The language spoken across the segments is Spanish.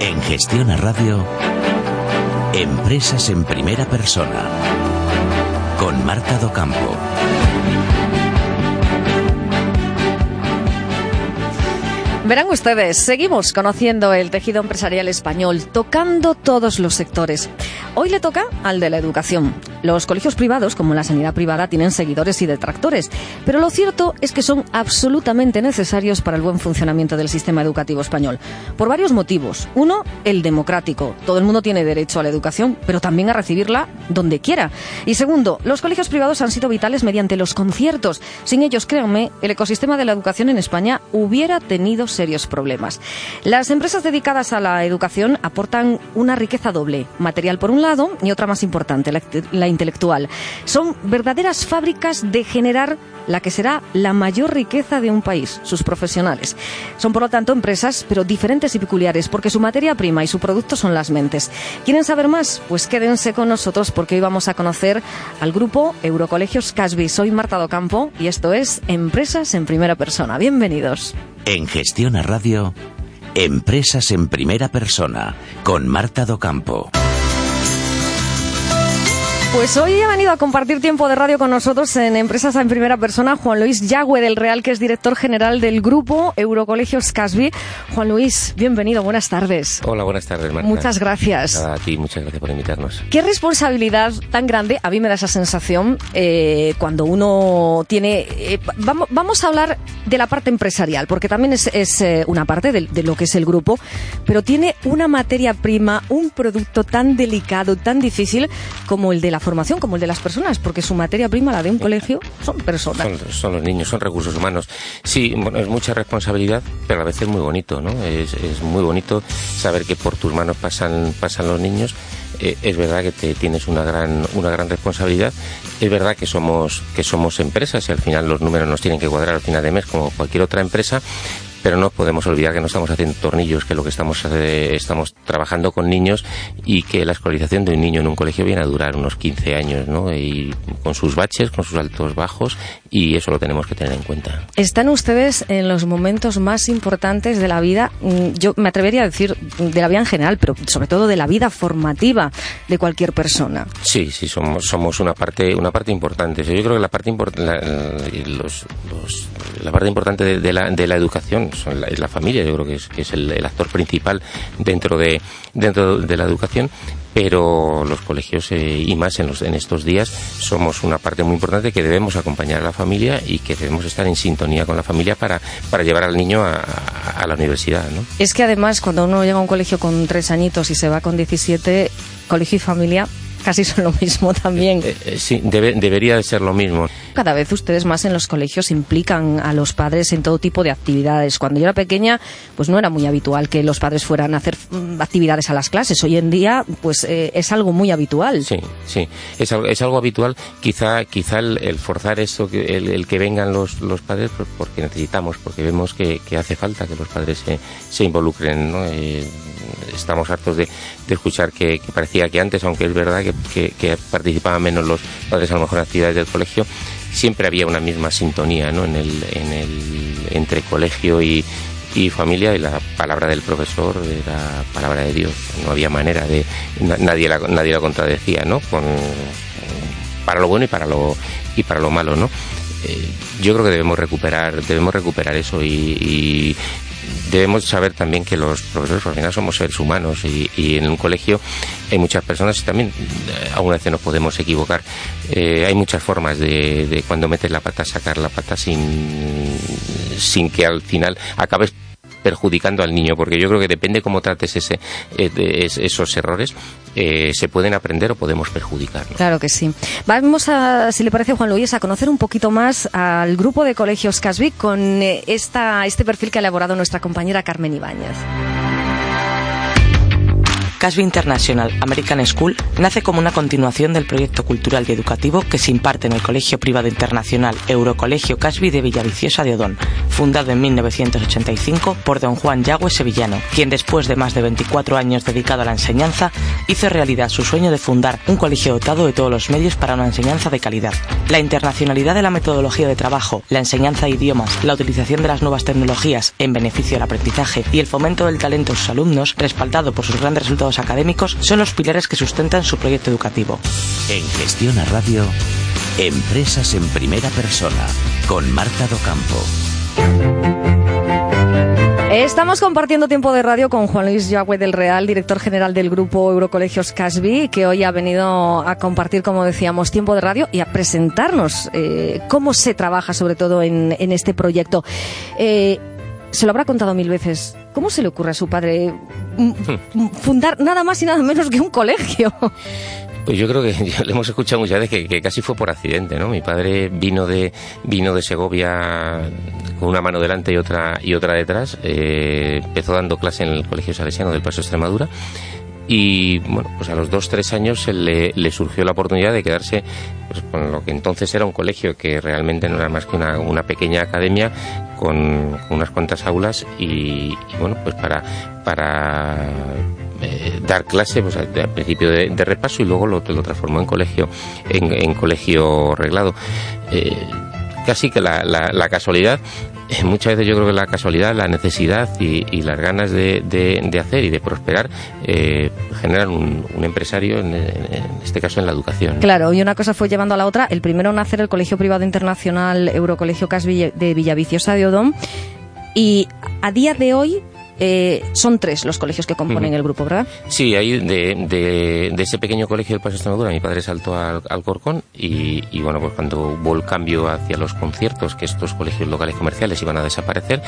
En Gestión a Radio, Empresas en Primera Persona, con Marta Docampo. Verán ustedes, seguimos conociendo el tejido empresarial español, tocando todos los sectores. Hoy le toca al de la educación. Los colegios privados, como la sanidad privada, tienen seguidores y detractores, pero lo cierto es que son absolutamente necesarios para el buen funcionamiento del sistema educativo español, por varios motivos. Uno, el democrático. Todo el mundo tiene derecho a la educación, pero también a recibirla donde quiera. Y segundo, los colegios privados han sido vitales mediante los conciertos. Sin ellos, créanme, el ecosistema de la educación en España hubiera tenido serios problemas. Las empresas dedicadas a la educación aportan una riqueza doble, material por un lado y otra más importante, la, la intelectual. Son verdaderas fábricas de generar la que será la mayor riqueza de un país, sus profesionales. Son, por lo tanto, empresas, pero diferentes y peculiares, porque su materia prima y su producto son las mentes. ¿Quieren saber más? Pues quédense con nosotros porque hoy vamos a conocer al grupo Eurocolegios Casby. Soy Marta Docampo y esto es Empresas en Primera Persona. Bienvenidos. En Gestión a Radio, Empresas en Primera Persona, con Marta Docampo. Pues hoy ha venido a compartir tiempo de radio con nosotros en Empresas en Primera Persona Juan Luis Yagüe del Real, que es director general del grupo Eurocolegios Casby. Juan Luis, bienvenido, buenas tardes. Hola, buenas tardes, Marta. Muchas gracias. A ti, muchas gracias por invitarnos. ¿Qué responsabilidad tan grande, a mí me da esa sensación, eh, cuando uno tiene... Eh, vamos, vamos, a hablar de la parte empresarial, porque también es, es eh, una parte de, de lo que es el grupo, pero tiene una materia prima, un producto tan delicado, tan difícil como el de la formación como el de las personas, porque su materia prima, la de un colegio, son personas. Son, son los niños, son recursos humanos. Sí, bueno, es mucha responsabilidad, pero a veces es muy bonito, ¿no? Es, es muy bonito saber que por tus manos pasan, pasan los niños. Eh, es verdad que te tienes una gran, una gran responsabilidad. Es verdad que somos, que somos empresas y al final los números nos tienen que cuadrar al final de mes como cualquier otra empresa, pero no podemos olvidar que no estamos haciendo tornillos, que lo que estamos eh, estamos trabajando con niños y que la escolarización de un niño en un colegio viene a durar unos 15 años, ¿no? Y con sus baches, con sus altos bajos, y eso lo tenemos que tener en cuenta. Están ustedes en los momentos más importantes de la vida, yo me atrevería a decir de la vida en general, pero sobre todo de la vida formativa de cualquier persona. Sí, sí, somos, somos una parte una parte importante. Yo creo que la parte, import la, los, los, la parte importante de, de, la, de la educación la, es la familia, yo creo que es, que es el, el, actor principal dentro de, dentro de la educación, pero los colegios eh, y más en, los, en estos días somos una parte muy importante que debemos acompañar a la familia y que debemos estar en sintonía con la familia para, para llevar al niño a, a la universidad. ¿no? Es que además cuando uno llega a un colegio con tres añitos y se va con 17, colegio y familia casi son lo mismo también. Eh, eh, sí, debe, debería de ser lo mismo. Cada vez ustedes más en los colegios implican a los padres en todo tipo de actividades. Cuando yo era pequeña, pues no era muy habitual que los padres fueran a hacer actividades a las clases. Hoy en día, pues eh, es algo muy habitual. Sí, sí, es algo, es algo habitual. Quizá, quizá el, el forzar esto, el, el, que vengan los, los padres, pues porque necesitamos, porque vemos que, que hace falta que los padres se, se involucren, ¿no? Estamos hartos de, escuchar que, parecía que antes, aunque es verdad que, que, participaban menos los padres a lo mejor en actividades del colegio, siempre había una misma sintonía ¿no? en el, en el, entre colegio y, y familia y la palabra del profesor era palabra de Dios. No había manera de... Nadie la, nadie la contradecía, ¿no? Con, para lo bueno y para lo, y para lo malo, ¿no? Eh, yo creo que debemos recuperar, debemos recuperar eso y debemos saber también que los profesores al final somos seres humanos y, en un colegio hay muchas personas y también eh, a una vez nos podemos equivocar. Eh, hay muchas formas de, de, cuando metes la pata sacar la pata sin, sin que al final acabes perjudicando al niño, porque yo creo que depende cómo trates ese, eh, esos errores, eh, se pueden aprender o podemos perjudicar. ¿no? Claro que sí. Vamos a, si le parece, Juan Luis, a conocer un poquito más al grupo de colegios Casby con eh, esta, este perfil que ha elaborado nuestra compañera Carmen Ibáñez. Casby International American School nace como una continuación del proyecto cultural y educativo que se imparte en el Colegio Privado Internacional Eurocolegio Casby de Villaviciosa de Odón, fundado en 1985 por don Juan Yagüe Sevillano, quien después de más de 24 años dedicado a la enseñanza, hizo realidad su sueño de fundar un colegio dotado de todos los medios para una enseñanza de calidad. La internacionalidad de la metodología de trabajo, la enseñanza de idiomas, la utilización de las nuevas tecnologías en beneficio del aprendizaje y el fomento del talento de sus alumnos, respaldado por sus grandes resultados académicos, son los pilares que sustentan su proyecto educativo. En Gestión a Radio, Empresas en Primera Persona, con Marta Docampo. Estamos compartiendo tiempo de radio con Juan Luis Yagüe del Real, director general del grupo Eurocolegios Casby, que hoy ha venido a compartir, como decíamos, tiempo de radio y a presentarnos eh, cómo se trabaja sobre todo en, este proyecto. Eh, se lo habrá contado mil veces. ¿Cómo se le ocurre a su padre mm, mm, fundar nada más y nada menos que un colegio? Pues yo creo que ya lo hemos escuchado muchas veces que, casi fue por accidente, ¿no? Mi padre vino de vino de Segovia con una mano delante y otra y otra detrás. Eh, empezó dando clase en el Colegio Salesiano del Paso Extremadura y bueno, pues a los dos, tres años le, le surgió la oportunidad de quedarse pues, con lo que entonces era un colegio que realmente no era más que una, una pequeña academia con, unas cuantas aulas y, bueno, pues para, para eh, dar clase pues, al, principio de, repaso y luego lo, lo transformó en colegio, en, colegio reglado. Eh, casi que la, la, casualidad eh, muchas veces yo creo que la casualidad, la necesidad y, las ganas de, de, hacer y de prosperar generan un, empresario, en, este caso en la educación. Claro, y una cosa fue llevando a la otra. El primero en nacer el Colegio Privado Internacional Eurocolegio CAS de Villaviciosa de Odón. Y a día de hoy eh, son tres los colegios que componen el grupo, ¿verdad? Sí, ahí de, de, ese pequeño colegio del Paso Extremadura mi padre saltó al, Corcón y, bueno, pues cuando hubo el cambio hacia los conciertos, que estos colegios locales comerciales iban a desaparecer,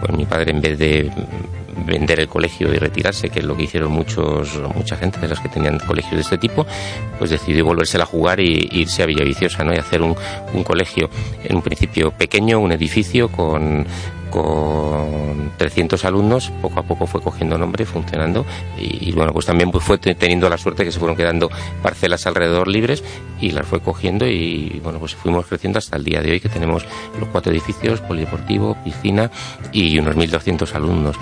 pues mi padre en vez de vender el colegio y retirarse, que es lo que hicieron muchos, mucha gente de los que tenían colegios de este tipo, pues decidió volvérsela a jugar y irse a Villaviciosa, ¿no? Y hacer un, un colegio, en un principio pequeño, un edificio con con 300 alumnos, poco a poco fue cogiendo nombre, funcionando. Y, bueno, pues también fue teniendo la suerte que se fueron quedando parcelas alrededor libres y las fue cogiendo y bueno, pues fuimos creciendo hasta el día de hoy que tenemos los cuatro edificios, polideportivo, piscina y unos 1.200 alumnos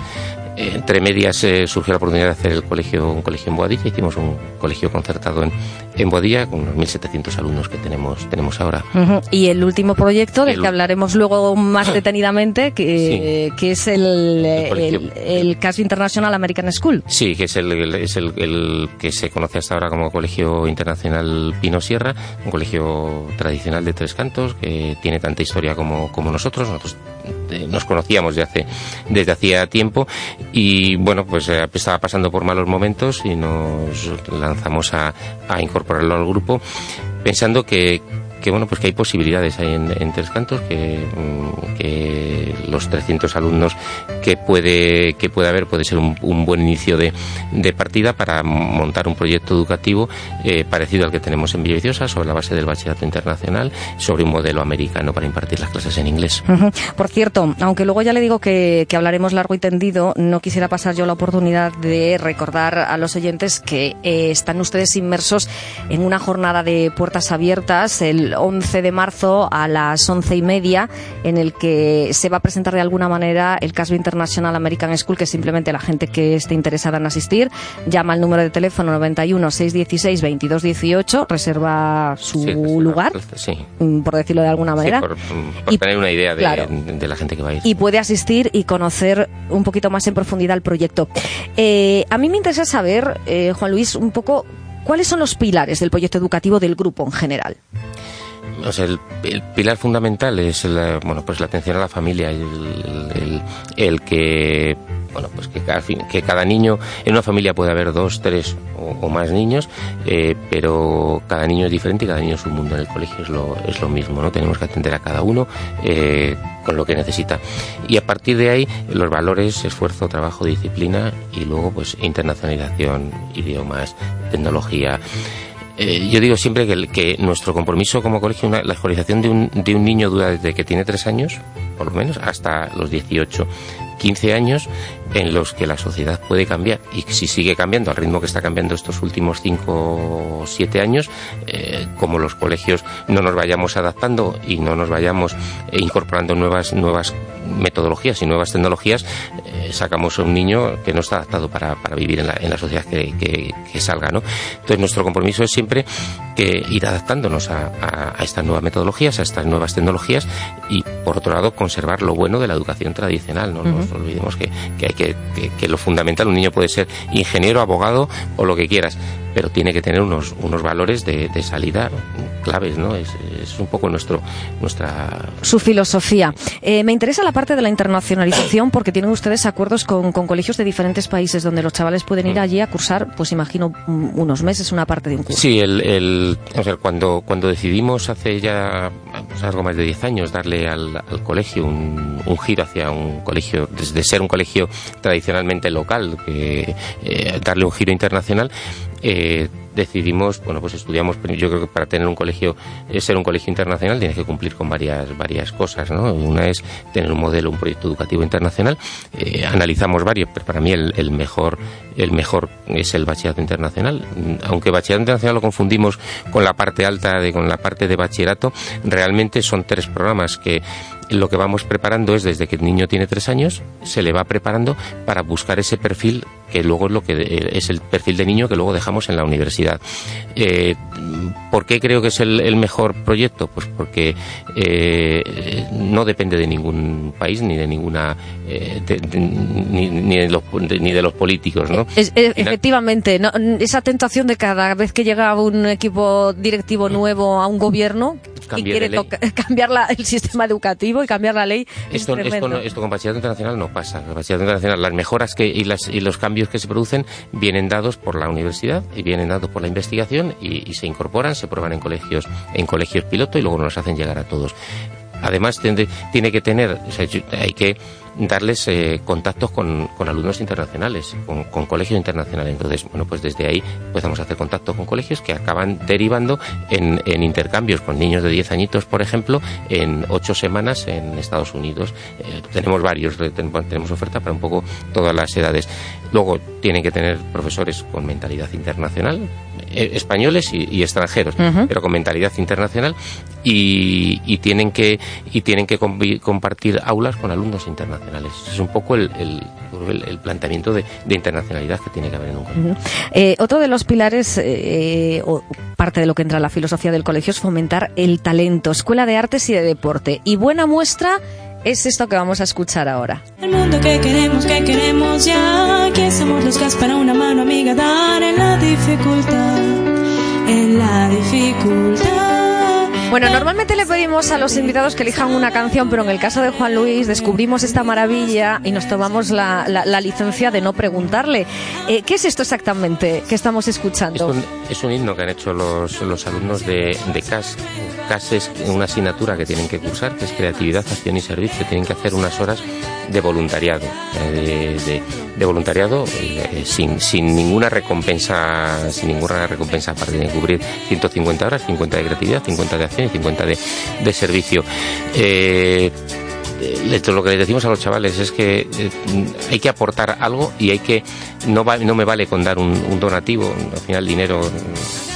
entre medias eh, surgió la oportunidad de hacer el colegio, un colegio en Boadilla, hicimos un colegio concertado en, en Boadilla con unos 1.700 alumnos que tenemos, tenemos ahora. Y el último proyecto, del que hablaremos luego más detenidamente, que, que es el, el, el, International American School. Sí, que es, el, es el, que se conoce hasta ahora como Colegio Internacional Pino Sierra, un colegio tradicional de tres cantos que tiene tanta historia como, como nosotros. Nosotros nos conocíamos desde hace, desde hacía tiempo. Y bueno, pues eh, estaba pasando por malos momentos y nos lanzamos a incorporarlo al grupo pensando que, que bueno pues que hay posibilidades ahí en, Tres Cantos que, mm, los 300 alumnos que puede que puede haber puede ser un, buen inicio de, partida para montar un proyecto educativo eh, parecido al que tenemos en Villaviciosa sobre la base del bachillerato internacional sobre un modelo americano para impartir las clases en inglés. Por cierto aunque luego ya le digo que, que hablaremos largo y tendido no quisiera pasar yo la oportunidad de recordar a los oyentes que eh, están ustedes inmersos en una jornada de puertas abiertas el 11 de marzo a las once y media, en el que se va a presentar de alguna manera el caso International American School, que simplemente la gente que esté interesada en asistir llama al número de teléfono 91 616 2218, reserva su lugar, mm, por decirlo de alguna manera. por, tener una idea de, la gente que va a ir. Y puede asistir y conocer un poquito más en profundidad el proyecto. Eh, a mí me interesa saber, eh, Juan Luis, un poco cuáles son los pilares del proyecto educativo del grupo en general o sea, el, pilar fundamental es la, bueno, pues la atención a la familia, el, el, que bueno, pues que cada, que cada niño, en una familia puede haber dos, tres o, más niños, eh, pero cada niño es diferente y cada niño es un mundo. En el colegio es lo, es lo mismo, ¿no? Tenemos que atender a cada uno eh, con lo que necesita. Y a partir de ahí, los valores, esfuerzo, trabajo, disciplina y luego, pues, internacionalización, idiomas, tecnología Eh, yo digo siempre que, nuestro compromiso como colegio, la escolarización de un, de un niño dura desde que tiene tres años, por lo menos, hasta los 18. 15 años en los que la sociedad puede cambiar y si sigue cambiando al ritmo que está cambiando estos últimos 5 o 7 años, eh, como los colegios no nos vayamos adaptando y no nos vayamos incorporando nuevas, nuevas metodologías y nuevas tecnologías, eh, sacamos a un niño que no está adaptado para, para vivir en la, en la sociedad que, que, salga. ¿no? Entonces nuestro compromiso es siempre que ir adaptándonos a, estas nuevas metodologías, a estas nuevas tecnologías y por otro lado conservar lo bueno de la educación tradicional. No. Nos olvidemos que, que hay que, que, lo fundamental, un niño puede ser ingeniero, abogado o lo que quieras, pero tiene que tener unos, unos valores de, de salida claves, ¿no? Es, es, un poco nuestro, nuestra... Su filosofía. Eh, me interesa la parte de la internacionalización porque tienen ustedes acuerdos con, con, colegios de diferentes países donde los chavales pueden ir allí a cursar, pues imagino, unos meses, una parte de un curso. Sí, el, el o sea, cuando, cuando decidimos hace ya pues, algo más de 10 años darle al, al colegio un, un, giro hacia un colegio, desde ser un colegio tradicionalmente local, que, eh, darle un giro internacional, eh, decidimos, bueno, pues estudiamos, yo creo que para tener un colegio, eh, ser un colegio internacional tienes que cumplir con varias, varias cosas, ¿no? Una es tener un modelo, un proyecto educativo internacional, analizamos varios, pero para mí el, el, mejor, el mejor es el bachillerato internacional, aunque bachillerato internacional lo confundimos con la parte alta, de, con la parte de bachillerato, realmente son tres programas que lo que vamos preparando es desde que el niño tiene tres años, se le va preparando para buscar ese perfil que luego es lo que eh, es el perfil de niño que luego dejamos en la universidad. Eh, ¿Por qué creo que es el, el mejor proyecto? Pues porque eh, no depende de ningún país ni de ninguna eh, de, de, ni, ni, de los, ni, de los, políticos, ¿no? Es, es, efectivamente, no, esa tentación de cada vez que llega un equipo directivo nuevo a un gobierno y quiere cambiar la, el sistema educativo y cambiar la ley. Esto, esto, no, esto con bachillerato internacional no pasa. Con bachillerato internacional, las mejoras que, y, las, y los cambios que se producen vienen dados por la universidad y vienen dados por la investigación y, y se incorporan, se prueban en colegios, en colegios piloto y luego nos hacen llegar a todos. Además, tiene, que tener, hay que darles eh, contactos con, alumnos internacionales, con, colegios internacionales. Entonces, bueno, pues desde ahí empezamos a hacer contacto con colegios que acaban derivando en, en intercambios con niños de 10 añitos, por ejemplo, en 8 semanas en Estados Unidos. Eh, tenemos varios, tenemos oferta para un poco todas las edades. Luego, tienen que tener profesores con mentalidad internacional, eh, españoles y, y extranjeros, uh -huh. pero con mentalidad internacional y, y, tienen que y tienen que compartir aulas con alumnos internacionales. Es un poco el, el, el, el planteamiento de, de, internacionalidad que tiene que haber en un colegio. Uh -huh. eh, otro de los pilares eh, o parte de lo que entra en la filosofía del colegio es fomentar el talento, escuela de artes y de deporte. Y buena muestra es esto que vamos a escuchar ahora. El mundo que queremos, que queremos ya, que somos los que para una mano amiga dar en la dificultad, en la dificultad. Bueno, normalmente le pedimos a los invitados que elijan una canción, pero en el caso de Juan Luis descubrimos esta maravilla y nos tomamos la, la, la licencia de no preguntarle. Eh, ¿Qué es esto exactamente que estamos escuchando? Es un, es un himno que han hecho los, los alumnos de, de CAS. CAS es una asignatura que tienen que cursar, que es Creatividad, Acción y Servicio. Tienen que hacer unas horas de voluntariado, eh, de, voluntariado eh, sin, sin ninguna recompensa, sin ninguna recompensa aparte de cubrir 150 horas, 50 de creatividad, 50 de acción y 50 de, de servicio. Eh, lo que les decimos a los chavales es que hay que aportar algo y hay que no, va, no me vale con dar un, un donativo al final dinero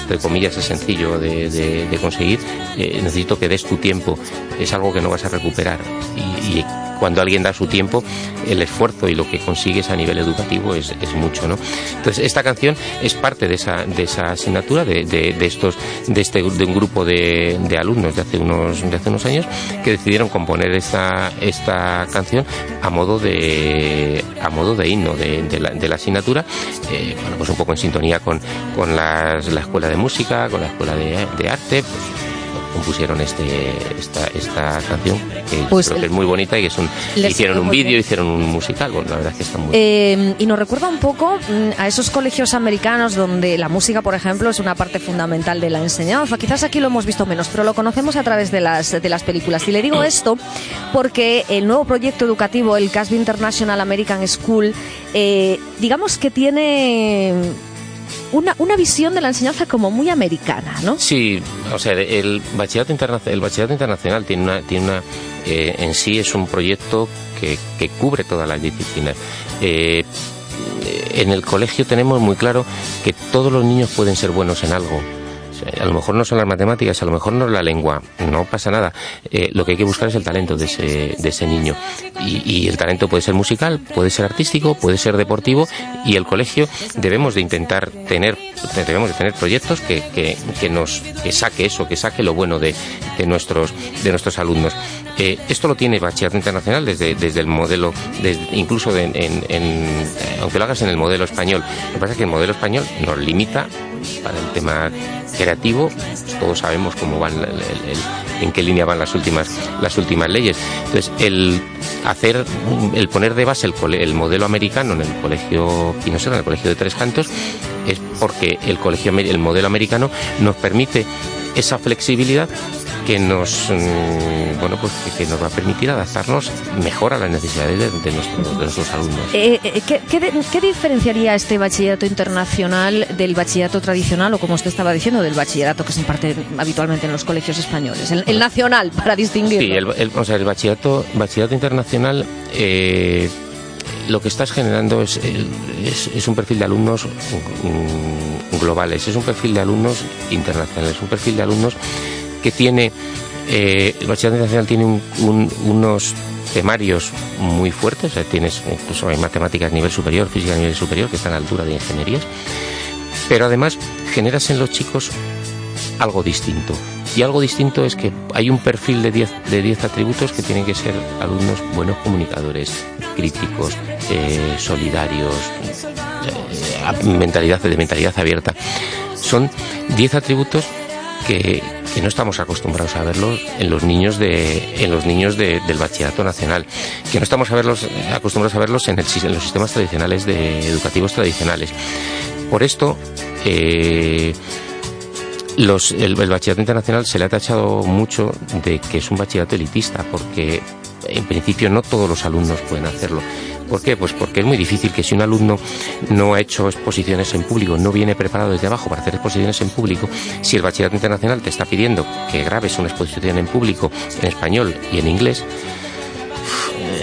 entre comillas es sencillo de, de, de conseguir eh, necesito que des tu tiempo es algo que no vas a recuperar y, y cuando alguien da su tiempo, el esfuerzo y lo que consigues a nivel educativo es, es mucho, ¿no? Entonces, esta canción es parte de esa, de esa asignatura de, de, estos, de este, de un grupo de, alumnos de hace unos, de hace unos años que decidieron componer esta, esta canción a modo de, a modo de himno de, la, la asignatura, eh, bueno, pues un poco en sintonía con, con las, la escuela de música, con la escuela de, de arte, pues, compusieron este, esta, esta canción, que pues creo que es muy bonita y que es un, hicieron un vídeo, hicieron un musical, bueno, la verdad es que está muy eh, Y nos recuerda un poco mm, a esos colegios americanos donde la música, por ejemplo, es una parte fundamental de la enseñanza. Quizás aquí lo hemos visto menos, pero lo conocemos a través de las, de las películas. Y le digo esto porque el nuevo proyecto educativo, el Casby International American School, eh, digamos que tiene una, una visión de la enseñanza como muy americana, ¿no? Sí, o sea, el bachillerato, internacional, el bachillerato internacional tiene una, tiene una eh, en sí es un proyecto que, que cubre todas las disciplinas. Eh, en el colegio tenemos muy claro que todos los niños pueden ser buenos en algo a lo mejor no son las matemáticas, a lo mejor no es la lengua, no pasa nada. Eh, lo que hay que buscar es el talento de ese, de ese niño. Y, el talento puede ser musical, puede ser artístico, puede ser deportivo y el colegio debemos de intentar tener, debemos de tener proyectos que, que, nos que saque eso, que saque lo bueno de, de nuestros, de nuestros alumnos. Eh, esto lo tiene Bachillerato Internacional desde, desde el modelo, incluso en, en, aunque lo hagas en el modelo español. Lo que pasa es que el modelo español nos limita para el tema creativo, pues todos sabemos cómo van, en qué línea van las últimas, las últimas leyes. Entonces, el hacer, el poner de base el, el modelo americano en el colegio en el colegio de Tres Cantos, es porque el colegio, el modelo americano nos permite esa flexibilidad que nos mm, bueno pues que, nos va a permitir adaptarnos mejor a las necesidades de, nuestros alumnos. Eh, eh, ¿qué, diferenciaría este bachillerato internacional del bachillerato tradicional o como usted estaba diciendo del bachillerato que se imparte habitualmente en los colegios españoles, el, nacional para distinguirlo? Sí, el, o sea, el bachillerato bachillerato internacional eh, lo que estás generando es, es, un perfil de alumnos mm, globales, es un perfil de alumnos internacionales, es un perfil de alumnos que tiene, eh, el bachillerato nacional tiene unos temarios muy fuertes, tienes incluso hay matemáticas a nivel superior, física a nivel superior, que están a la altura de ingenierías, pero además generas en los chicos algo distinto. Y algo distinto es que hay un perfil de 10 de diez atributos que tienen que ser alumnos buenos comunicadores, críticos, eh, solidarios, eh, de mentalidad abierta. Son 10 atributos que, que no estamos acostumbrados a verlos en los niños de en los niños del bachillerato nacional que no estamos a verlos acostumbrados a verlos en, el, en los sistemas tradicionales de educativos tradicionales. Por esto eh, los, el, bachillerato internacional se le ha tachado mucho de que es un bachillerato elitista porque en principio no todos los alumnos pueden hacerlo ¿Por qué? Pues porque es muy difícil que si un alumno no ha hecho exposiciones en público, no viene preparado desde abajo para hacer exposiciones en público, si el bachillerato internacional te está pidiendo que grabes una exposición en público en español y en inglés,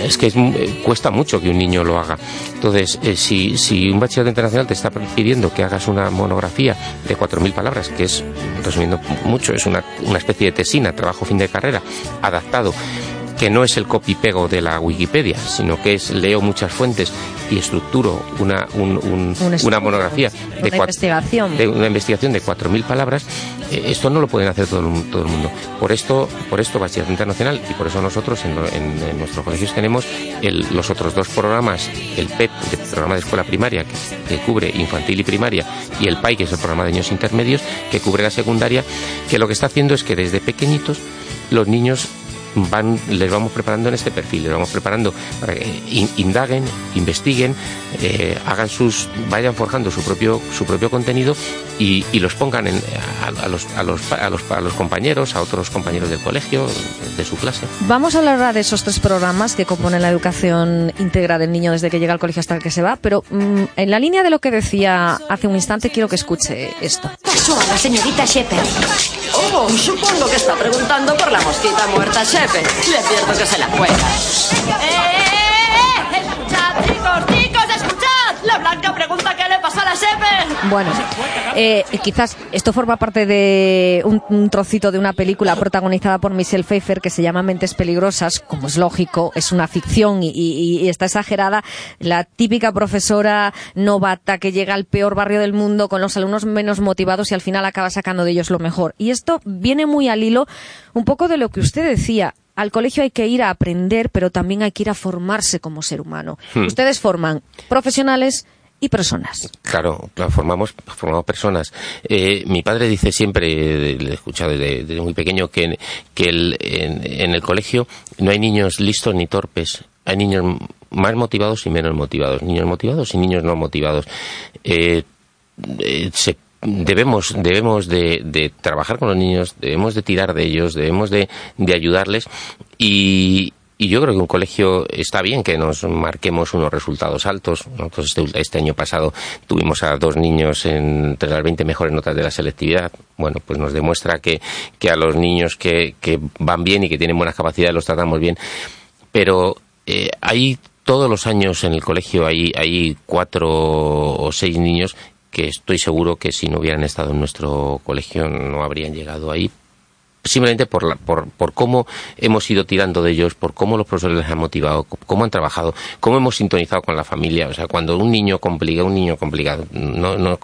es que cuesta mucho que un niño lo haga. Entonces, eh, si, un bachillerato internacional te está pidiendo que hagas una monografía de 4.000 palabras, que es, resumiendo mucho, es una especie de tesina, trabajo fin de carrera, adaptado que no es el copy-pego de la Wikipedia, sino que es leo muchas fuentes y estructuro una, una monografía de, una investigación. de una investigación de 4.000 palabras, eh, esto no lo pueden hacer todo el, todo el mundo. Por esto, por esto Bachillerato Internacional y por eso nosotros en, en, nuestros colegios tenemos los otros dos programas, el PEP, el programa de escuela primaria, que, que, cubre infantil y primaria, y el PAI, que es el programa de niños intermedios, que cubre la secundaria, que lo que está haciendo es que desde pequeñitos los niños van, les vamos preparando en este perfil, les vamos preparando para que indaguen, investiguen, eh, hagan sus, vayan forjando su propio, su propio contenido y, los pongan en, a, los, a, los, a, los, a los compañeros, a otros compañeros del colegio, de su clase. Vamos a hablar de esos tres programas que componen la educación íntegra del niño desde que llega al colegio hasta que se va, pero mm, en la línea de lo que decía hace un instante quiero que escuche esto. Pasó a la señorita Shepard. Oh, supongo que está preguntando por la mosquita muerta Shepard. Le advierto que se la juega. ¡Eh, eh, eh! Bueno, eh, quizás esto forma parte de un, trocito de una película protagonizada por Michelle Pfeiffer que se llama Mentes Peligrosas, como es lógico, es una ficción y, y, está exagerada. La típica profesora novata que llega al peor barrio del mundo con los alumnos menos motivados y al final acaba sacando de ellos lo mejor. Y esto viene muy al hilo un poco de lo que usted decía al colegio hay que ir a aprender, pero también hay que ir a formarse como ser humano. Hmm. Ustedes forman profesionales y personas. Claro, formamos, formamos personas. Eh, mi padre dice siempre, le he escuchado desde, muy pequeño, que, que en, el colegio no hay niños listos ni torpes. Hay niños más motivados y menos motivados. Niños motivados y niños no motivados. Eh, eh, debemos debemos de, trabajar con los niños, debemos de tirar de ellos, debemos de, de ayudarles y, y yo creo que un colegio está bien que nos marquemos unos resultados altos. Nosotros este, este año pasado tuvimos a dos niños entre las 20 mejores notas de la selectividad. Bueno, pues nos demuestra que, que a los niños que, que van bien y que tienen buenas capacidades los tratamos bien. Pero eh, hay todos los años en el colegio hay, hay cuatro o seis niños que estoy seguro que si no hubieran estado en nuestro colegio no habrían llegado ahí simplemente por, la, por, por, cómo hemos ido tirando de ellos, por cómo los profesores les han motivado, cómo han trabajado, cómo hemos sintonizado con la familia. O sea, cuando un niño complica, un niño complicado, no, no,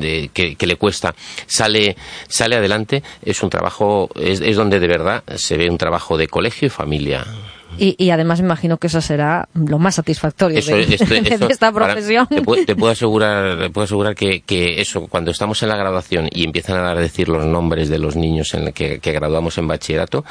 de, que, que, le cuesta, sale, sale adelante, es un trabajo, es, es donde de verdad se ve un trabajo de colegio y familia. Y, y, además me imagino que eso será lo más satisfactorio eso, de, esto, de, esto, de, esta profesión. Para, te, puedo, te, puedo, asegurar, te puedo asegurar que, que, eso, cuando estamos en la graduación y empiezan a decir los nombres de los niños en que, que graduamos en bachillerato,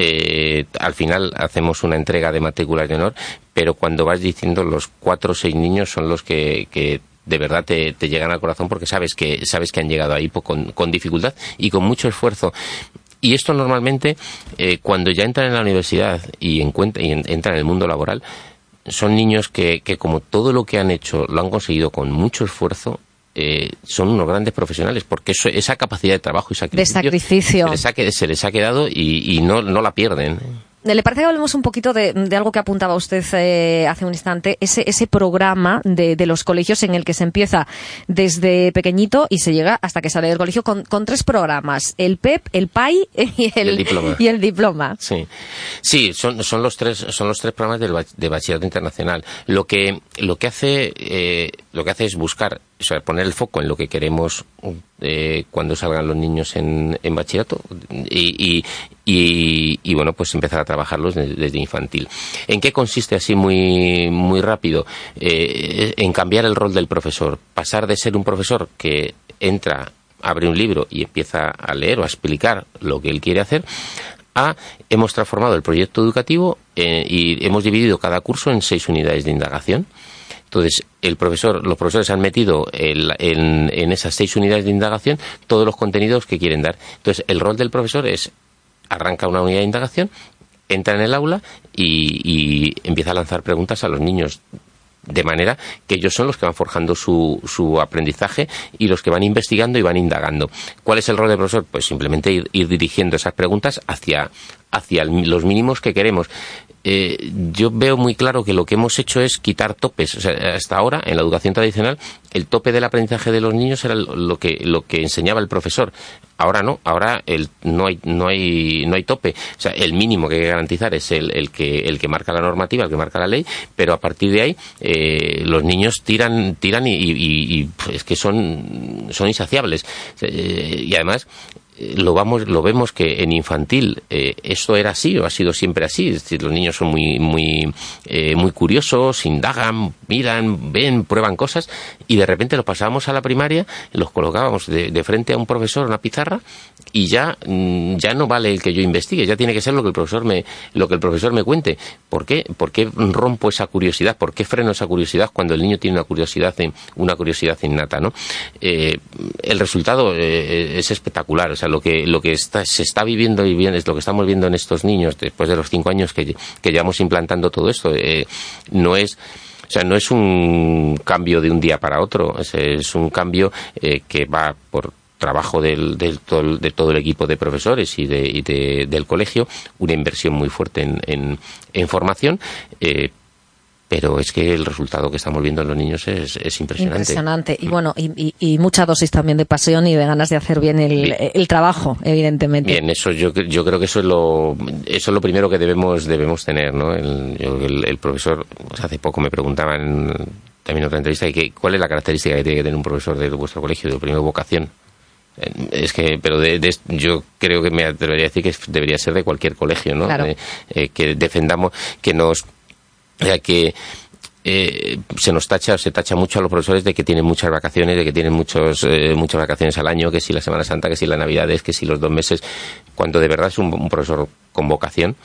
eh, al final hacemos una entrega de matrículas de honor, pero cuando vas diciendo los cuatro o seis niños son los que, que de verdad te, te, llegan al corazón porque sabes que sabes que han llegado ahí con, con dificultad y con mucho esfuerzo y esto normalmente, eh, cuando ya entran en la universidad y, encuentra, y entran en el mundo laboral, son niños que, que, como todo lo que han hecho lo han conseguido con mucho esfuerzo, eh, son unos grandes profesionales, porque eso, esa capacidad de trabajo y sacrificio, de sacrificio. Se, les ha, se les ha quedado y, y no, no la pierden. ¿Le parece que hablemos un poquito de, de algo que apuntaba usted eh, hace un instante? Ese, ese programa de, de, los colegios en el que se empieza desde pequeñito y se llega hasta que sale del colegio con, con tres programas: el PEP, el PAI y el, el diploma. Y el diploma. Sí, sí son, son, los tres, son los tres programas del, de bachillerato internacional. Lo que, lo que, hace, eh, lo que hace es buscar o sea, poner el foco en lo que queremos eh, cuando salgan los niños en, en bachillerato y, y, y, bueno, pues empezar a trabajarlos desde, desde, infantil. ¿En qué consiste así muy, muy rápido? Eh, en cambiar el rol del profesor, pasar de ser un profesor que entra, abre un libro y empieza a leer o a explicar lo que él quiere hacer, a hemos transformado el proyecto educativo eh, y hemos dividido cada curso en seis unidades de indagación. Entonces, el profesor, los profesores han metido en, en, esas seis unidades de indagación todos los contenidos que quieren dar. Entonces, el rol del profesor es arranca una unidad de indagación, entra en el aula y, empieza a lanzar preguntas a los niños de manera que ellos son los que van forjando su, su, aprendizaje y los que van investigando y van indagando. ¿Cuál es el rol del profesor? Pues simplemente ir, ir dirigiendo esas preguntas hacia, hacia los mínimos que queremos eh, yo veo muy claro que lo que hemos hecho es quitar topes. O sea, hasta ahora, en la educación tradicional, el tope del aprendizaje de los niños era lo que, lo que enseñaba el profesor. Ahora no, ahora el, no, hay, no, hay, no hay tope. O sea, el mínimo que hay que garantizar es el, que, el que marca la normativa, el que marca la ley, pero a partir de ahí eh, los niños tiran, tiran y, y, es que son, son insaciables. Eh, y además, lo vamos lo vemos que en infantil eh, esto era así o ha sido siempre así. Es decir los niños son muy muy eh, muy curiosos indagan miran ven prueban cosas y de repente los pasábamos a la primaria los colocábamos de, de frente a un profesor una pizarra y ya mm, ya no vale el que yo investigue ya tiene que ser lo que el profesor me lo que el profesor me cuente. ¿por qué por qué rompo esa curiosidad por qué freno esa curiosidad cuando el niño tiene una curiosidad una curiosidad innata no eh, el resultado eh, es espectacular lo que lo que está, se está viviendo y bien es lo que estamos viendo en estos niños después de los cinco años que, que llevamos implantando todo esto eh, no es o sea, no es un cambio de un día para otro, es, un cambio eh, que va por trabajo del, del, todo, de todo el equipo de profesores y, de, y de, del colegio, una inversión muy fuerte en, en, en formación, eh, pero es que el resultado que estamos viendo en los niños es, es impresionante. Impresionante. Y bueno, y, y, y, mucha dosis también de pasión y de ganas de hacer bien el, bien. el trabajo, evidentemente. Bien, eso yo, yo creo que eso es lo, eso es lo primero que debemos, debemos tener, ¿no? El, el, el profesor, hace poco me preguntaban también en otra entrevista, que, ¿cuál es la característica que tiene que tener un profesor de vuestro colegio, de primera vocación? es que pero de, de, yo creo que me atrevería a decir que debería ser de cualquier colegio no claro. eh, eh, que defendamos que nos ya que eh, se nos tacha se tacha mucho a los profesores de que tienen muchas vacaciones, de que tienen muchos, eh, muchas vacaciones al año, que si la Semana Santa, que si la Navidad es, que si los dos meses, cuando de verdad es un profesor con vocación,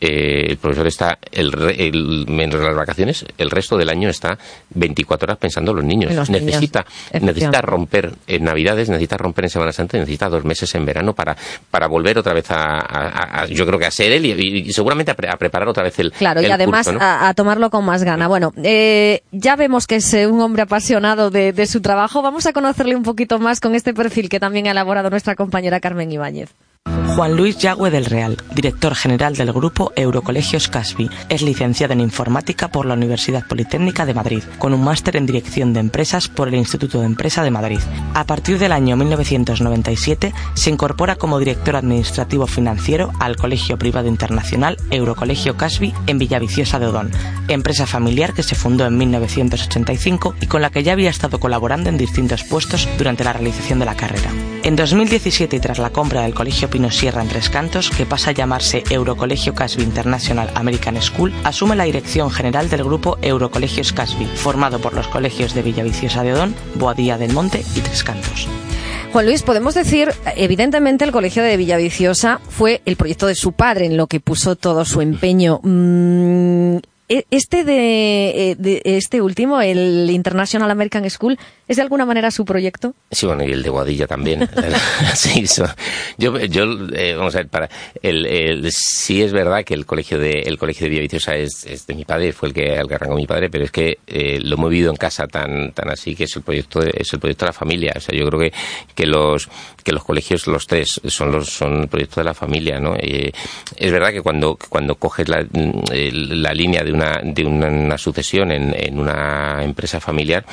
eh, el profesor está, el, el- menos las vacaciones, el resto del año está 24 horas pensando en los niños. Los niños, necesita, necesita romper en Navidades, necesita romper en Semana Santa, necesita dos meses en verano para, para volver otra vez a, a- a- yo creo que a ser él y, y seguramente a, pre- a preparar otra vez el Claro, y además curso, ¿no? a, tomarlo con más gana. Bueno, eh, ya vemos que es eh, un hombre apasionado de, de su trabajo. Vamos a conocerle un poquito más con este perfil que también ha elaborado nuestra compañera Carmen Ibáñez. Juan Luis Yagüe del Real, director general del grupo Eurocolegios Caspi, es licenciado en informática por la Universidad Politécnica de Madrid, con un máster en dirección de empresas por el Instituto de Empresa de Madrid. A partir del año 1997 se incorpora como director administrativo financiero al Colegio Privado Internacional Eurocolegio Caspi en Villaviciosa de Odón, empresa familiar que se fundó en 1985 y con la que ya había estado colaborando en distintos puestos durante la realización de la carrera. En 2017 y tras la compra del Colegio Pino Sierra en Tres Cantos, que pasa a llamarse Eurocolegio Casby International American School, asume la dirección general del grupo Eurocolegios Casby, formado por los colegios de Villaviciosa de Odón, Boadilla del Monte y Tres Cantos. Juan Luis, podemos decir, evidentemente el Colegio de Villaviciosa fue el proyecto de su padre en lo que puso todo su empeño. Mm, e- Este eh, de- este último, el International American School, ¿es de alguna manera su proyecto? Sí, bueno, y el de Guadilla también. sí, so- yo, yo eh, vamos a ver, para el, el- sí es verdad que el colegio de el colegio de Villaviciosa es, es de mi padre, fue el que el que arrancó mi padre, pero es que eh, lo hemos vivido en casa tan tan así que es el proyecto de, es el proyecto de la familia. O sea, yo creo que que los que los colegios los tres son los son el proyecto de la familia, ¿no? Eh, es verdad que cuando cuando coges la, la línea de una de una, una sucesión en, en una empresa familiar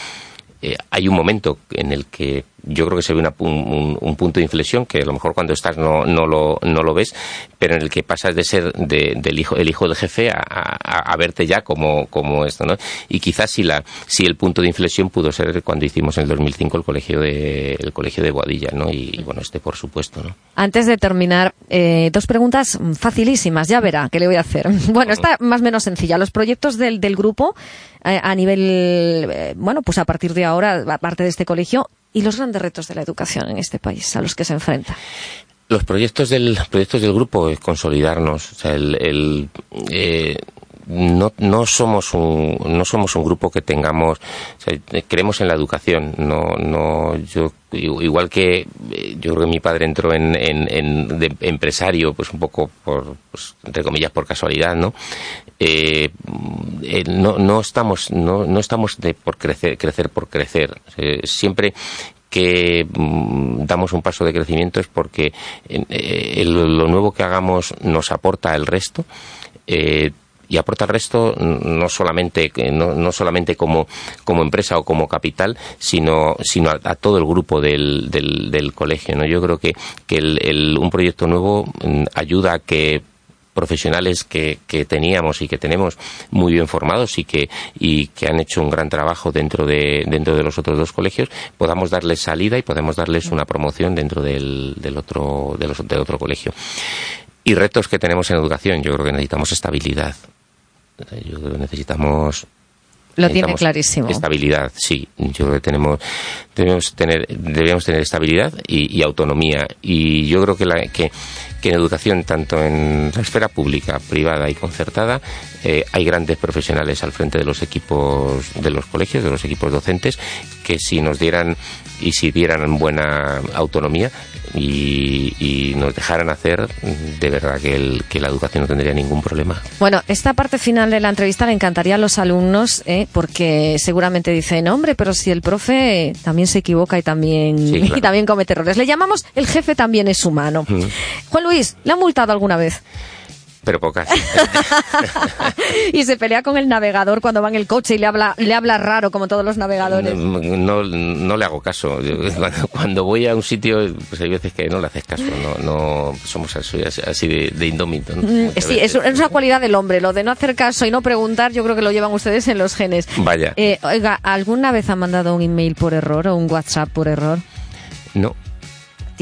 eh, hay un momento en el que yo creo que se ve una un, un punto de inflexión que a lo mejor cuando estás no, no, lo, no lo ves, pero en el que pasas de ser de- del hijo, el hijo del jefe a, a- verte ya como, como esto, ¿no? Y quizás si, la, si el punto de inflexión pudo ser cuando hicimos en el 2005 el colegio de, el colegio de Boadilla, ¿no? Y, bueno, este por supuesto, ¿no? Antes de terminar, eh, dos preguntas facilísimas, ya verá qué le voy a hacer. Bueno, está más o menos sencilla. Los proyectos del, del grupo eh, a nivel, eh, bueno, pues a partir de ahora, aparte de este colegio, y los grandes retos de la educación en este país a los que se enfrenta. Los proyectos del proyectos del grupo es consolidarnos, o sea, el, el, eh, no, no somos un no somos un grupo que tengamos o creemos en la educación no no yo igual que eh, yo creo que mi padre entró en, en, en de empresario pues un poco por pues, entre comillas por casualidad no eh, eh, no, no estamos no, no estamos de por crecer crecer por crecer. Eh, siempre que mm, damos un paso de crecimiento es porque eh, lo nuevo que hagamos nos aporta el resto y aporta el resto no solamente no, no solamente como, como empresa o como capital sino sino a, todo el grupo del, del, colegio no yo creo que, que el- un proyecto nuevo mm, ayuda a que profesionales que, que teníamos y que tenemos muy bien formados y que y que han hecho un gran trabajo dentro de dentro de los otros dos colegios podamos darles salida y podemos darles una promoción dentro del, del otro del otro colegio. Y retos que tenemos en educación yo creo que necesitamos estabilidad. Yo creo que necesitamos Lo tiene clarísimo. Estabilidad, sí. Yo creo que tenemos, debemos tener, debemos tener estabilidad y, y autonomía. Y yo creo que, la, que, que en educación, tanto en la esfera pública, privada y concertada, eh, hay grandes profesionales al frente de los equipos de los colegios, de los equipos docentes, que si nos dieran y si dieran buena autonomía y, y nos dejaran hacer, de verdad que, el, que la educación no tendría ningún problema. Bueno, esta parte final de la entrevista le encantaría a los alumnos, ¿eh? porque seguramente dicen, hombre, pero si el profe también se equivoca y también, Sí, claro. y también comete errores. Le llamamos el jefe también es humano. Mm. Juan Luis, ¿le ha multado alguna vez? Pero pocas. y se pelea con el navegador cuando va en el coche y le habla, le habla raro, como todos los navegadores. No, no le hago caso. Yo, Cuando, cuando voy a un sitio, pues hay veces que no le haces caso. No, no somos así, así de, de indómito. ¿no? Mm, Sí, es, es una cualidad del hombre, lo de no hacer caso y no preguntar, yo creo que lo llevan ustedes en los genes. Vaya. Eh, oiga, ¿alguna vez ha mandado un email por error o un WhatsApp por error? No,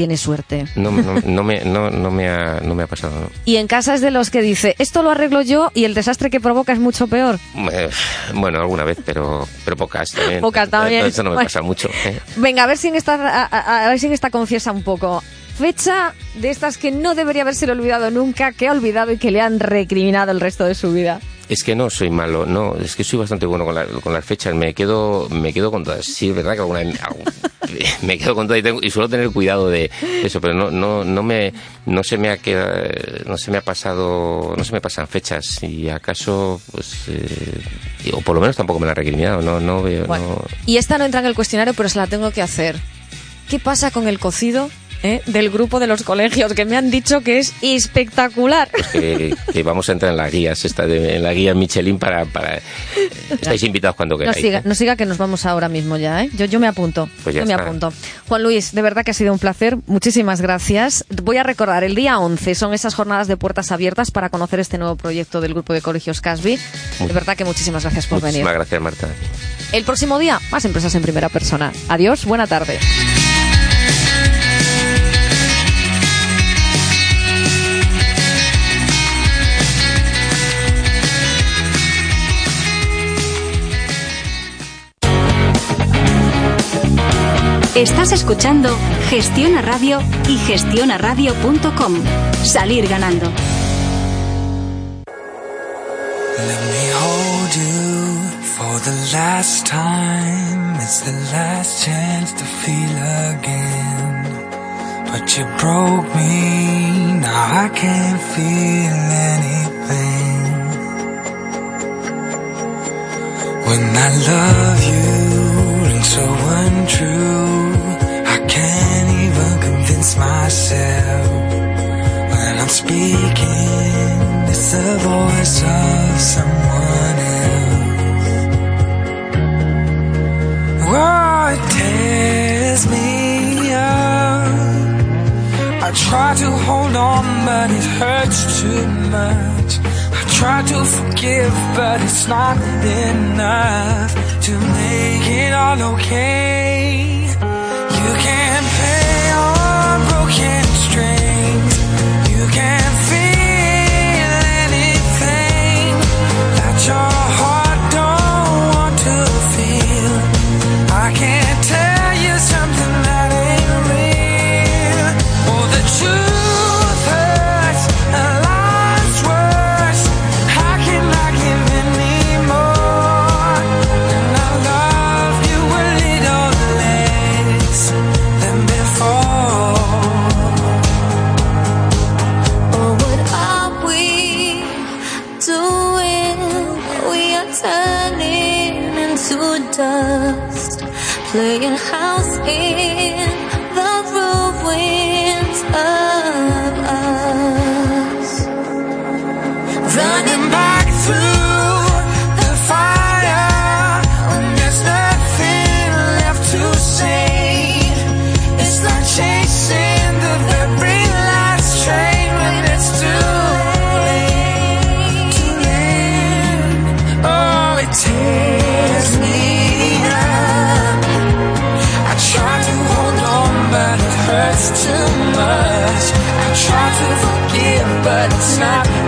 Tiene suerte. no, no, no me, no, no me ha, no me ha pasado. Y en casa es de los que dice, esto lo arreglo yo y el desastre que provoca es mucho peor. Eh, Bueno, alguna vez, pero, pero pocas también. Pocas también. Eso no me Bueno. pasa mucho. ¿eh? Venga, a ver si en esta, a, a- a ver si en esta confiesa un poco. Fecha de estas que no debería haberse olvidado nunca, que ha olvidado y que le han recriminado el resto de su vida? Es que no soy malo, no, es que soy bastante bueno con, la- con las fechas, me quedo, me quedo con todas. Sí, es verdad que alguna vez- me quedo con todas y, tengo- y suelo tener cuidado de eso, pero no, no, no me, no se me ha quedado, no se me ha pasado, no se me pasan fechas y acaso, pues, eh, o por lo menos tampoco me la han recriminado, no, no veo, Bueno, no. y esta no entra en el cuestionario, pero se la tengo que hacer. ¿Qué pasa con el cocido eh, del grupo de los colegios? Que me han dicho que es espectacular. que, que vamos a entrar en las guías, esta de- en la guía Michelin para, para estáis invitados cuando No queráis. siga, ¿eh? no siga que nos vamos ahora mismo ya, ¿eh? Yo, yo me apunto. Pues ya yo me está. apunto. Juan Luis, de verdad que ha sido un placer. Muchísimas gracias. Voy a recordar, el día 11 son esas jornadas de puertas abiertas para conocer este nuevo proyecto del grupo de colegios Casby. De verdad que muchísimas gracias por venir. Muchísimas gracias, Marta. El próximo día, más empresas en primera persona. Adiós, buena tarde. Estás escuchando Gestiona Radio y gestionaradio.com. Salir ganando. Let me hold you for the last time. It's the last chance to feel again. But you broke me, now I can't feel anything. When I love you, rings so untrue. Myself when I'm speaking, it's the voice of someone else. Oh, it tears me up. I try to hold on, but it hurts too much. I try to forgive, but it's not enough to make it all okay. It's not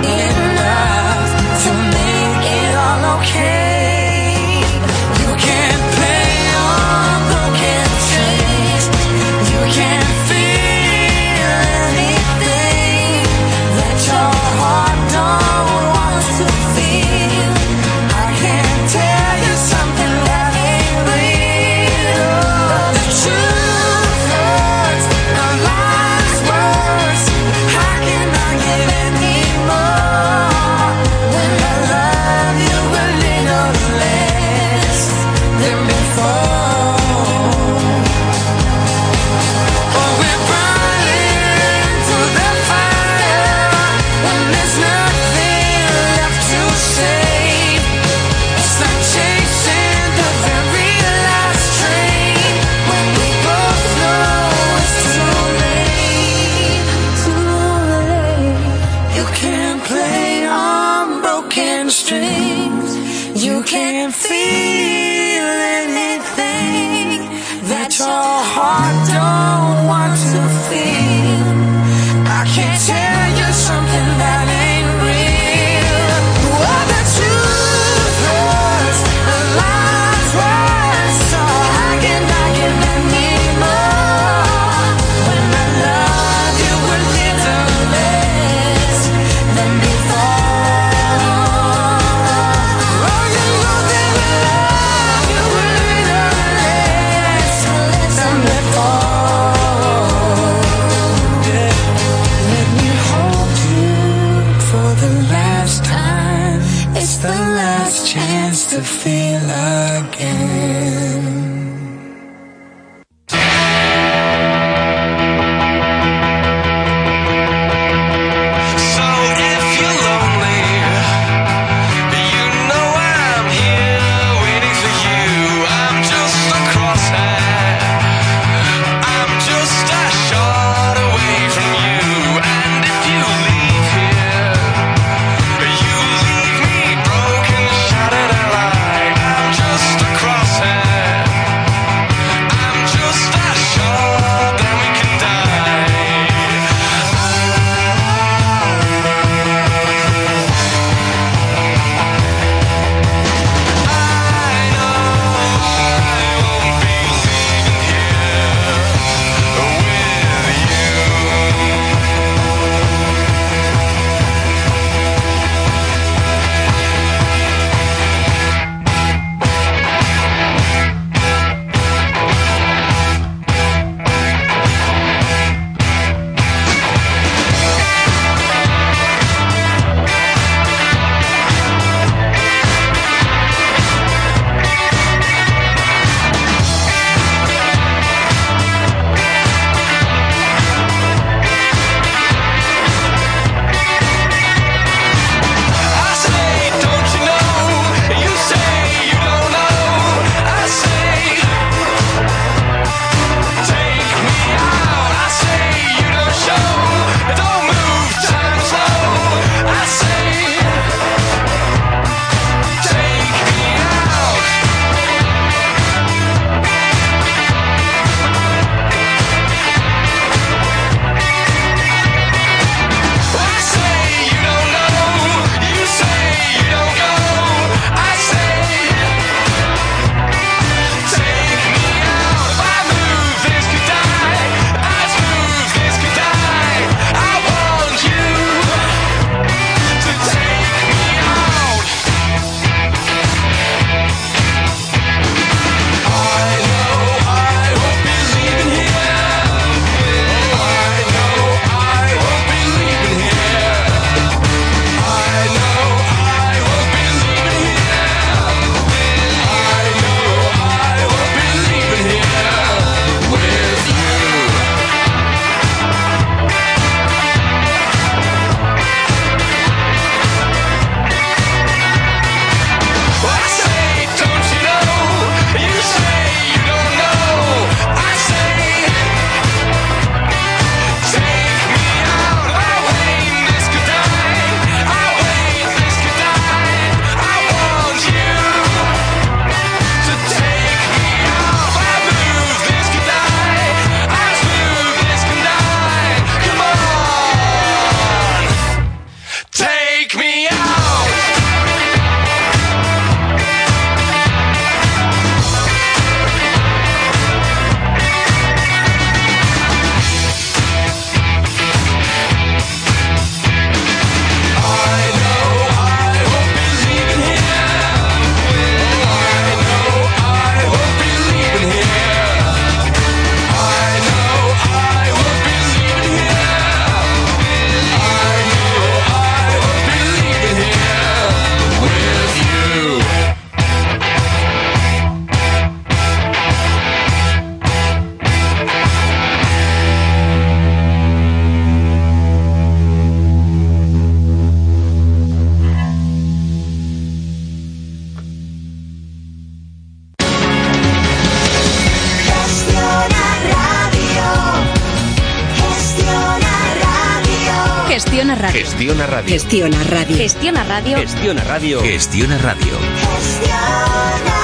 radio. Gestiona radio. Gestiona radio. Gestiona radio. Gestiona radio. Gestiona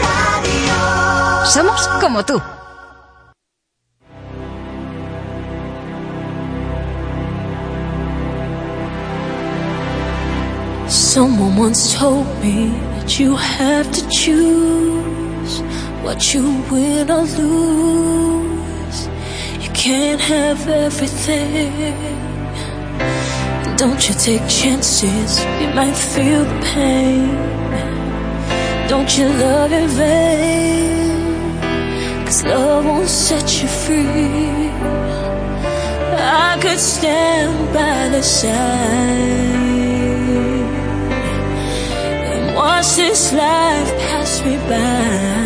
radio. Somos como tú. Someone once told me that you have to choose what you win or lose. You can't have everything. Don't you take chances, you might feel the pain. Don't you love in vain, cause love won't set you free. I could stand by the side and watch this life pass me by.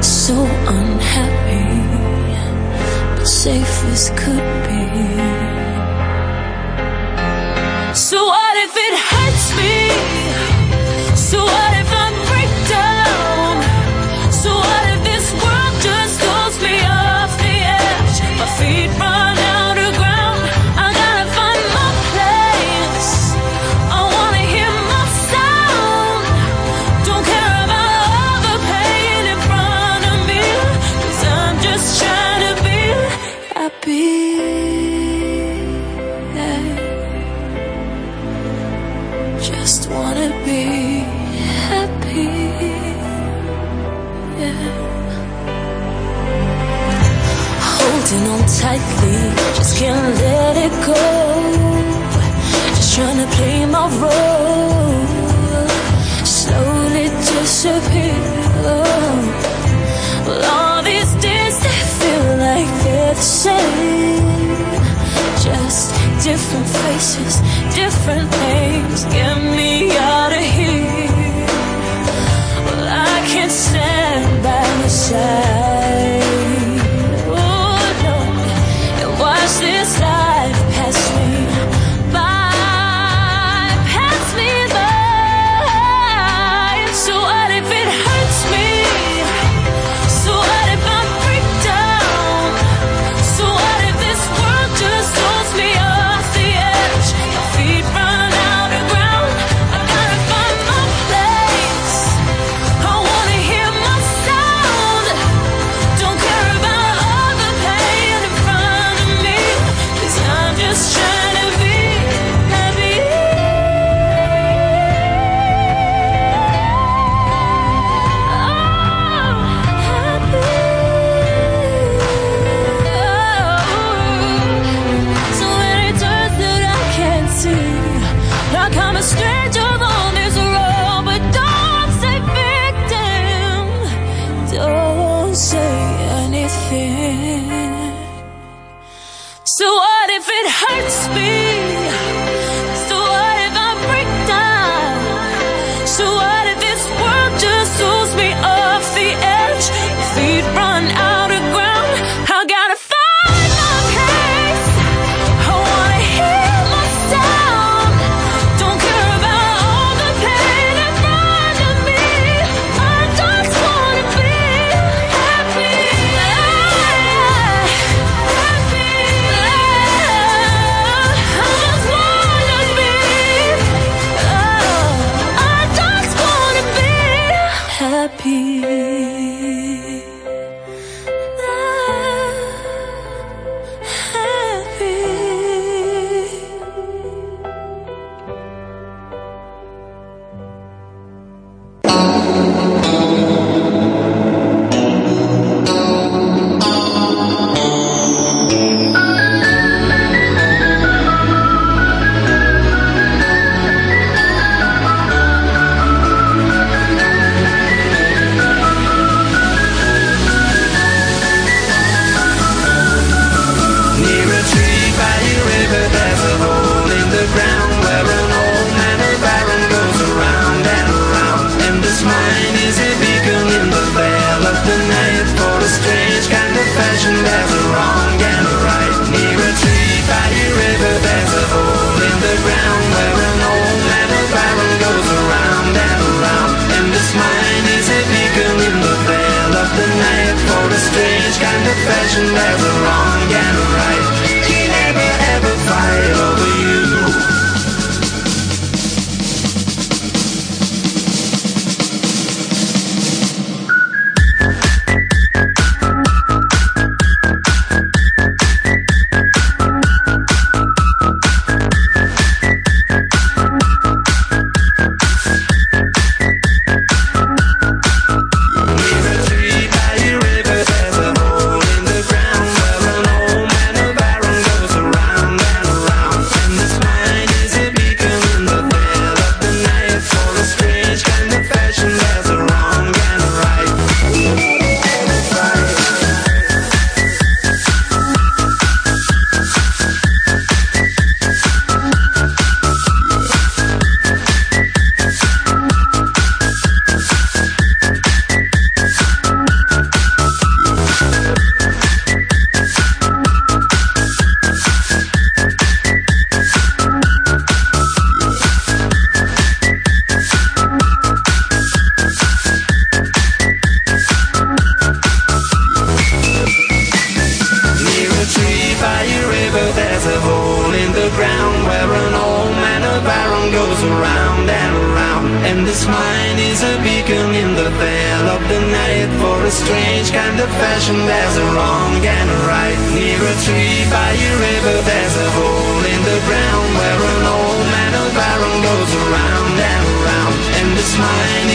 So unhappy safe as could be. So what if it hurts me? different things. Give me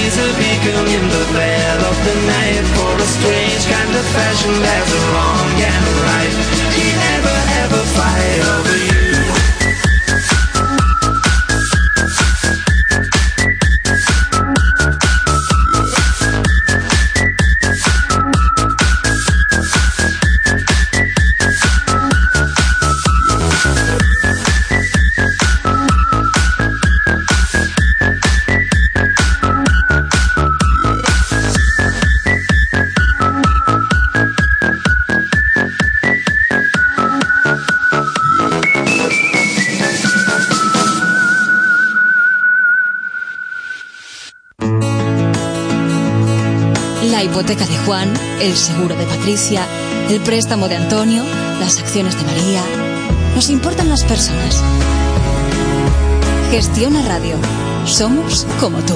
sees a beacon in the veil of the night For a strange kind of fashion, there's a wrong and a right. He never ever fight over you. Juan, el seguro de Patricia, el préstamo de Antonio, las acciones de María. Nos importan las personas. Gestiona Radio. Somos como tú.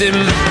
in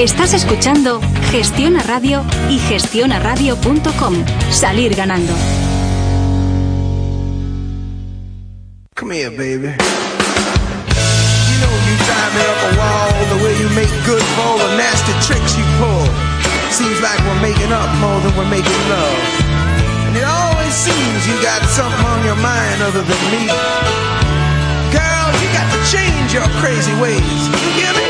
Estás escuchando Gestiona Radio y gestionaradio.com. Salir ganando. Come here, baby. You know you drive me up a wall the way you make good for all the nasty tricks you pull. Seems like we're making up more than we're making love. And it always seems you got something on your mind other than me. Girl, you got to change your crazy ways. You hear me?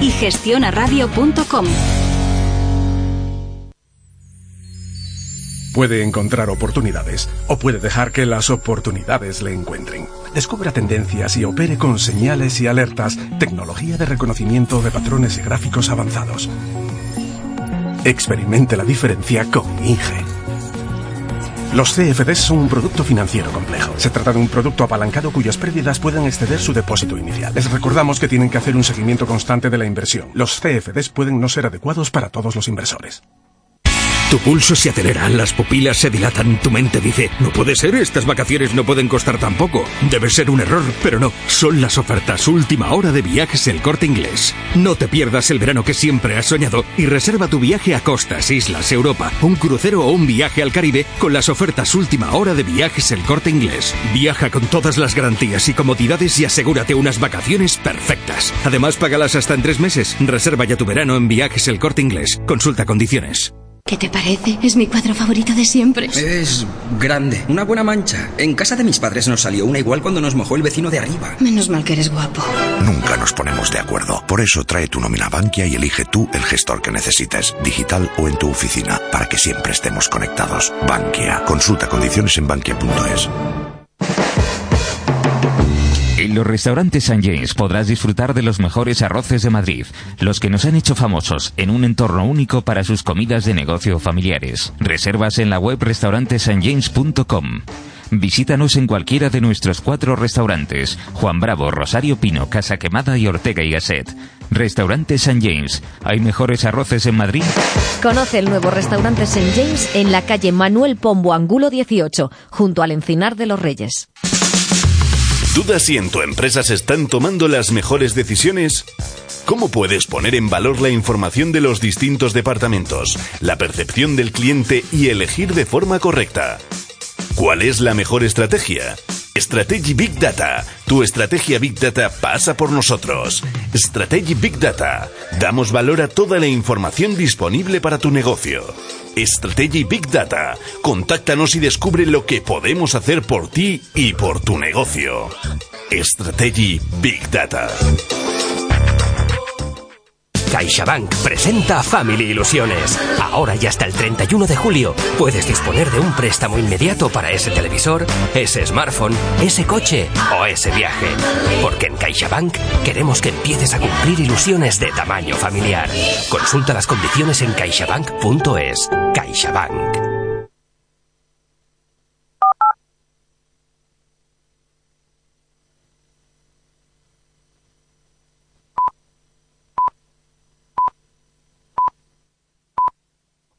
Y gestionaradio.com. Puede encontrar oportunidades o puede dejar que las oportunidades le encuentren. Descubra tendencias y opere con señales y alertas, tecnología de reconocimiento de patrones y gráficos avanzados. Experimente la diferencia con INGE. Los CFDs son un producto financiero complejo. Se trata de un producto apalancado cuyas pérdidas pueden exceder su depósito inicial. Les recordamos que tienen que hacer un seguimiento constante de la inversión. Los CFDs pueden no ser adecuados para todos los inversores. Tu pulso se acelera, las pupilas se dilatan, tu mente dice, no puede ser, estas vacaciones no pueden costar tan poco. Debe ser un error, pero no, son las ofertas última hora de viajes el corte inglés. No te pierdas el verano que siempre has soñado y reserva tu viaje a costas, islas, Europa, un crucero o un viaje al Caribe con las ofertas última hora de viajes el corte inglés. Viaja con todas las garantías y comodidades y asegúrate unas vacaciones perfectas. Además, págalas hasta en tres meses. Reserva ya tu verano en viajes el corte inglés. Consulta condiciones. ¿Qué te parece? Es mi cuadro favorito de siempre. Es grande, una buena mancha. En casa de mis padres nos salió una igual cuando nos mojó el vecino de arriba. Menos mal que eres guapo. Nunca nos ponemos de acuerdo. Por eso trae tu nómina Bankia y elige tú el gestor que necesites, digital o en tu oficina, para que siempre estemos conectados. Bankia. Consulta condiciones en bankia.es. En los restaurantes San James podrás disfrutar de los mejores arroces de Madrid, los que nos han hecho famosos en un entorno único para sus comidas de negocio familiares. Reservas en la web restaurantesanjames.com. Visítanos en cualquiera de nuestros cuatro restaurantes: Juan Bravo, Rosario Pino, Casa Quemada y Ortega y Gasset. Restaurante San James. ¿Hay mejores arroces en Madrid? Conoce el nuevo restaurante St. James en la calle Manuel Pombo Angulo 18, junto al Encinar de los Reyes. ¿Dudas si en tu empresa se están tomando las mejores decisiones? ¿Cómo puedes poner en valor la información de los distintos departamentos, la percepción del cliente y elegir de forma correcta? ¿Cuál es la mejor estrategia? Strategy Big Data. Tu estrategia Big Data pasa por nosotros. Strategy Big Data. Damos valor a toda la información disponible para tu negocio. Strategy Big Data. Contáctanos y descubre lo que podemos hacer por ti y por tu negocio. Strategy Big Data. CaixaBank presenta Family Ilusiones. Ahora y hasta el 31 de julio puedes disponer de un préstamo inmediato para ese televisor, ese smartphone, ese coche o ese viaje. Porque en CaixaBank queremos que empieces a cumplir ilusiones de tamaño familiar. Consulta las condiciones en caixabank.es. CaixaBank.